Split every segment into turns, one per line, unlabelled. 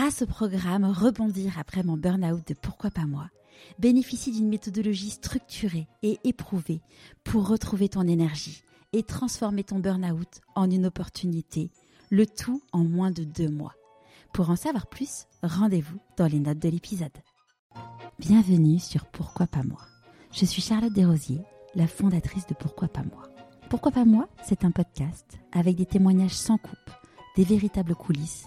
grâce au programme Rebondir après mon burn-out de Pourquoi pas moi, bénéficie d'une méthodologie structurée et éprouvée pour retrouver ton énergie et transformer ton burn-out en une opportunité, le tout en moins de deux mois. Pour en savoir plus, rendez-vous dans les notes de l'épisode. Bienvenue sur Pourquoi pas moi. Je suis Charlotte Desrosiers, la fondatrice de Pourquoi pas moi. Pourquoi pas moi C'est un podcast avec des témoignages sans coupe, des véritables coulisses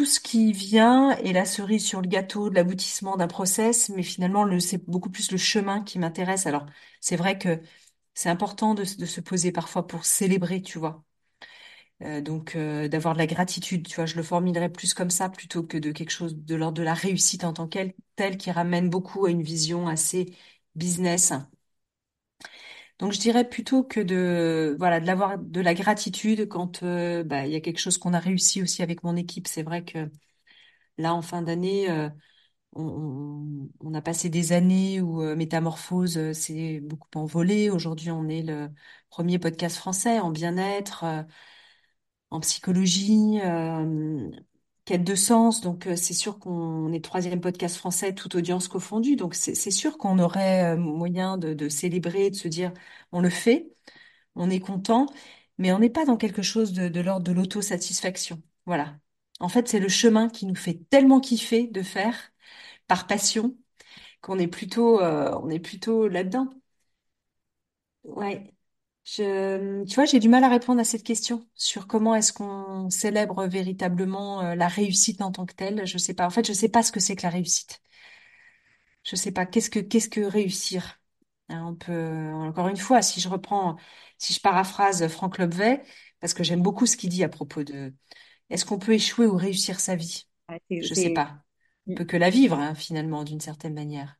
tout ce qui vient est la cerise sur le gâteau de l'aboutissement d'un process, mais finalement, c'est beaucoup plus le chemin qui m'intéresse. Alors, c'est vrai que c'est important de, se poser parfois pour célébrer, tu vois. Euh, donc, euh, d'avoir de la gratitude, tu vois, je le formulerais plus comme ça plutôt que de quelque chose de l'ordre de la réussite en tant qu'elle, telle qui ramène beaucoup à une vision assez business donc je dirais plutôt que de voilà de l'avoir de la gratitude quand euh, bah, il y a quelque chose qu'on a réussi aussi avec mon équipe. C'est vrai que là en fin d'année, euh, on, a passé des années où euh, Métamorphose s'est beaucoup envolé. Aujourd'hui, on est le premier podcast français en bien-être, en psychologie quête de sens. Donc, euh, c'est sûr qu'on est troisième podcast français, toute audience confondue. Donc, c'est sûr qu'on aurait euh, moyen de, célébrer, de se dire, on le fait, on est content, mais on n'est pas dans quelque chose de, l'ordre de l'autosatisfaction. Voilà. En fait, c'est le chemin qui nous fait tellement kiffer de faire par passion qu'on est plutôt, euh, on est plutôt là-dedans. Ouais. Je, tu vois, j'ai du mal à répondre à cette question sur comment est-ce qu'on célèbre véritablement euh, la réussite en tant que telle. Je sais pas. En fait, je sais pas ce que c'est que la réussite. Je sais pas. Qu'est-ce que qu'est-ce que réussir? Hein, on peut encore une fois, si je reprends, si je paraphrase Franck Lobvet, parce que j'aime beaucoup ce qu'il dit à propos de est-ce qu'on peut échouer ou réussir sa vie? Je sais pas. On peut que la vivre, hein, finalement, d'une certaine manière.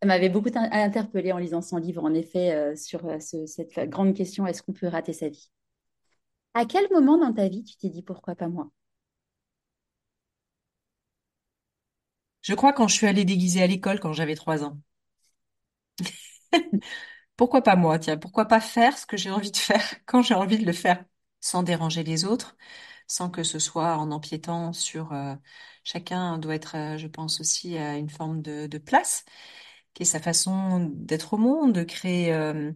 Ça m'avait beaucoup interpellée en lisant son livre, en effet, euh, sur euh, cette grande question est-ce qu'on peut rater sa vie? À quel moment dans ta vie tu t'es dit pourquoi pas moi?
Je crois quand je suis allée déguiser à l'école quand j'avais trois ans. pourquoi pas moi? Tiens, pourquoi pas faire ce que j'ai envie de faire quand j'ai envie de le faire, sans déranger les autres, sans que ce soit en empiétant sur euh, chacun doit être, je pense aussi à une forme de place qui sa façon d'être au monde, de créer. Euh,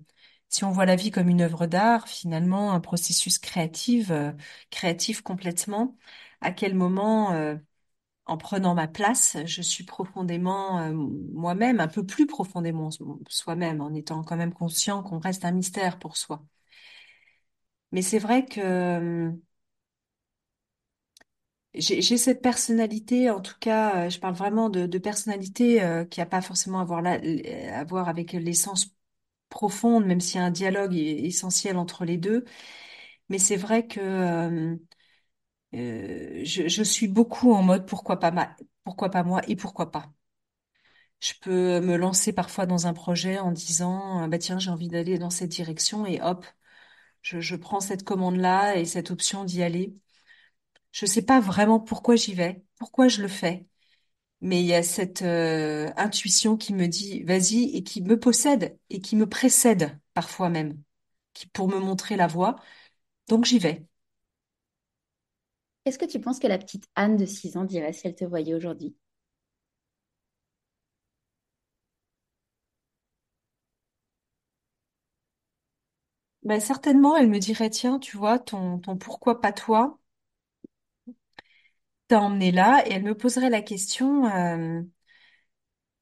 si on voit la vie comme une œuvre d'art, finalement, un processus créatif, euh, créatif complètement, à quel moment, euh, en prenant ma place, je suis profondément moi-même, un peu plus profondément soi-même, en étant quand même conscient qu'on reste un mystère pour soi. Mais c'est vrai que j'ai cette personnalité, en tout cas, euh, je parle vraiment de, personnalité euh, qui n'a pas forcément à voir, à voir avec l'essence profonde, même s'il y a un dialogue essentiel entre les deux. Mais c'est vrai que euh, je, suis beaucoup en mode pourquoi pas, moi et pourquoi pas. Je peux me lancer parfois dans un projet en disant bah tiens j'ai envie d'aller dans cette direction et hop je, je prends cette commande là et cette option d'y aller. Je sais pas vraiment pourquoi j'y vais, pourquoi je le fais, mais il y a cette euh, intuition qui me dit vas-y et qui me possède et qui me précède parfois même, qui pour me montrer la voie. Donc j'y vais.
Qu'est-ce que tu penses que la petite Anne de 6 ans dirait si elle te voyait aujourd'hui?
Ben, certainement, elle me dirait, tiens, tu vois, ton, ton pourquoi pas toi, t'a emmené là et elle me poserait la question, euh,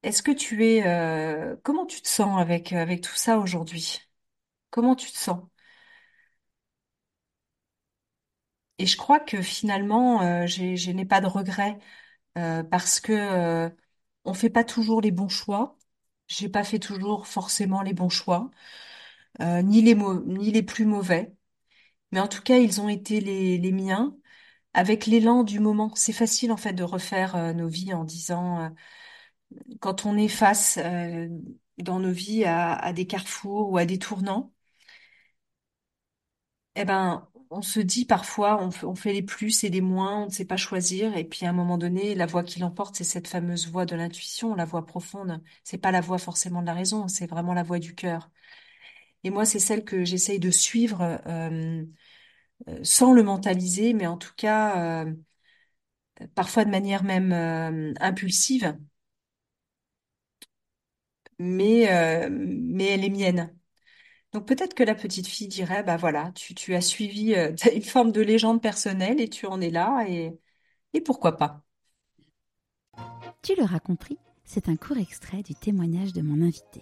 est-ce que tu es, euh, comment tu te sens avec, avec tout ça aujourd'hui? Comment tu te sens? Et je crois que finalement, euh, je n'ai pas de regrets parce que on fait pas toujours les bons choix. J'ai pas fait toujours forcément les bons choix, ni les ni les plus mauvais. Mais en tout cas, ils ont été les, les miens avec l'élan du moment. C'est facile en fait de refaire nos vies en disant quand on est face euh, dans nos vies à, des carrefours ou à des tournants, eh ben, on se dit parfois, on, fait- les plus et les moins, on ne sait pas choisir. Et puis à un moment donné, la voix qui l'emporte, c'est cette fameuse voix de l'intuition, la voix profonde. C'est pas la voix forcément de la raison, c'est vraiment la voix du cœur. Et moi, c'est celle que j'essaye de suivre euh, euh, sans le mentaliser, mais en tout cas, euh, parfois de manière même euh, impulsive, mais, euh, mais elle est mienne. Donc peut-être que la petite fille dirait, bah voilà, tu, as suivi euh, une forme de légende personnelle et tu en es là et, et pourquoi pas.
Tu l'auras compris, c'est un court extrait du témoignage de mon invité.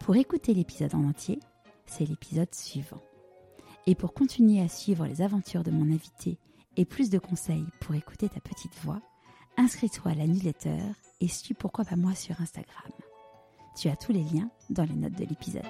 Pour écouter l'épisode en entier, c'est l'épisode suivant. Et pour continuer à suivre les aventures de mon invité et plus de conseils pour écouter ta petite voix, inscris-toi à la newsletter et suis pourquoi pas moi sur Instagram. Tu as tous les liens dans les notes de l'épisode.